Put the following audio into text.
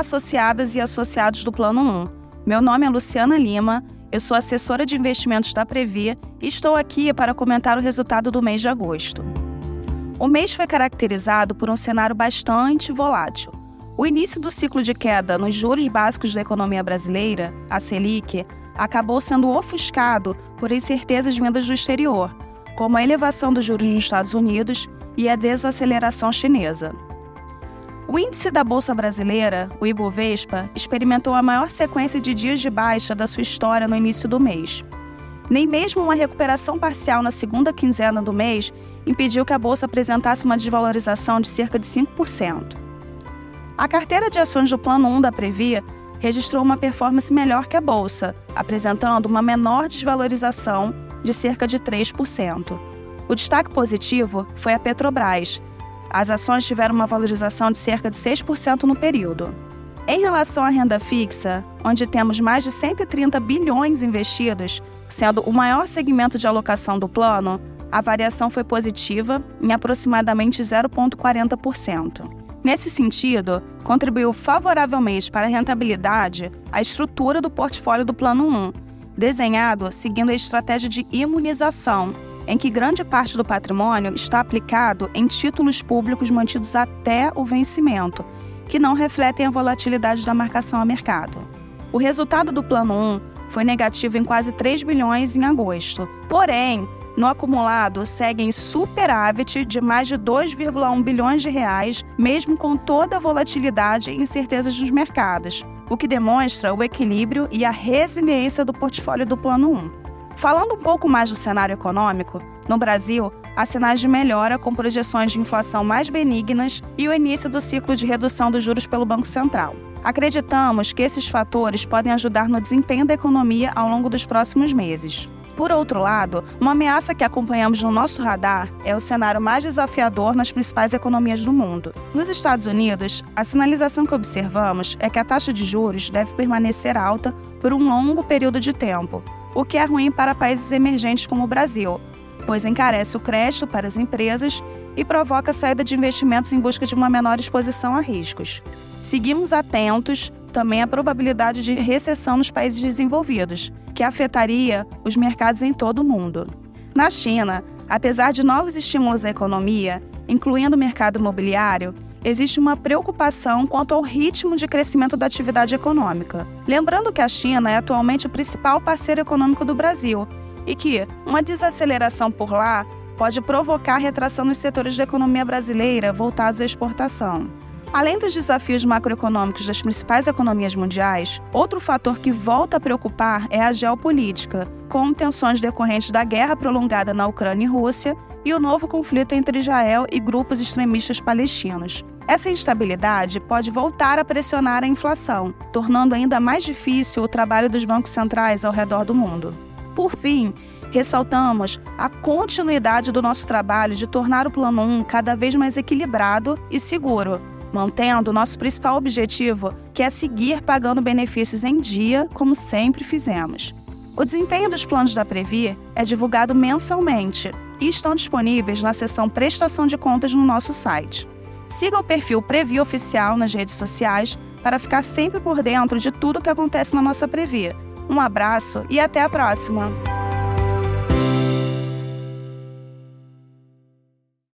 associadas e associados do Plano 1. Meu nome é Luciana Lima, eu sou assessora de investimentos da Previ e estou aqui para comentar o resultado do mês de agosto. O mês foi caracterizado por um cenário bastante volátil. O início do ciclo de queda nos juros básicos da economia brasileira, a Selic, acabou sendo ofuscado por incertezas vindas do exterior, como a elevação dos juros nos Estados Unidos e a desaceleração chinesa. O índice da Bolsa Brasileira, o Ibovespa, experimentou a maior sequência de dias de baixa da sua história no início do mês. Nem mesmo uma recuperação parcial na segunda quinzena do mês impediu que a bolsa apresentasse uma desvalorização de cerca de 5%. A carteira de ações do Plano 1 da Previ registrou uma performance melhor que a bolsa, apresentando uma menor desvalorização de cerca de 3%. O destaque positivo foi a Petrobras. As ações tiveram uma valorização de cerca de 6% no período. Em relação à renda fixa, onde temos mais de 130 bilhões investidos, sendo o maior segmento de alocação do plano, a variação foi positiva em aproximadamente 0,40%. Nesse sentido, contribuiu favoravelmente para a rentabilidade a estrutura do portfólio do Plano 1, desenhado seguindo a estratégia de imunização, em que grande parte do patrimônio está aplicado em títulos públicos mantidos até o vencimento, que não refletem a volatilidade da marcação a mercado. O resultado do Plano 1 foi negativo em quase 3 bilhões em agosto. Porém, no acumulado seguem superávit de mais de 2,1 bilhões de reais, mesmo com toda a volatilidade e incertezas dos mercados, o que demonstra o equilíbrio e a resiliência do portfólio do Plano 1. Falando um pouco mais do cenário econômico, no Brasil, há sinais de melhora com projeções de inflação mais benignas e o início do ciclo de redução dos juros pelo Banco Central. Acreditamos que esses fatores podem ajudar no desempenho da economia ao longo dos próximos meses. Por outro lado, uma ameaça que acompanhamos no nosso radar é o cenário mais desafiador nas principais economias do mundo. Nos Estados Unidos, a sinalização que observamos é que a taxa de juros deve permanecer alta por um longo período de tempo, o que é ruim para países emergentes como o Brasil, pois encarece o crédito para as empresas e provoca a saída de investimentos em busca de uma menor exposição a riscos. Seguimos atentos também à probabilidade de recessão nos países desenvolvidos, que afetaria os mercados em todo o mundo. Na China, apesar de novos estímulos à economia, incluindo o mercado imobiliário, existe uma preocupação quanto ao ritmo de crescimento da atividade econômica. Lembrando que a China é atualmente o principal parceiro econômico do Brasil e que uma desaceleração por lá pode provocar retração nos setores da economia brasileira voltados à exportação. Além dos desafios macroeconômicos das principais economias mundiais, outro fator que volta a preocupar é a geopolítica, com tensões decorrentes da guerra prolongada na Ucrânia e Rússia e o novo conflito entre Israel e grupos extremistas palestinos. Essa instabilidade pode voltar a pressionar a inflação, tornando ainda mais difícil o trabalho dos bancos centrais ao redor do mundo. Por fim, ressaltamos a continuidade do nosso trabalho de tornar o Plano 1 cada vez mais equilibrado e seguro, mantendo nosso principal objetivo, que é seguir pagando benefícios em dia, como sempre fizemos. O desempenho dos planos da Previ é divulgado mensalmente e estão disponíveis na seção Prestação de Contas no nosso site. Siga o perfil Previ Oficial nas redes sociais para ficar sempre por dentro de tudo o que acontece na nossa Previ. Um abraço e até a próxima!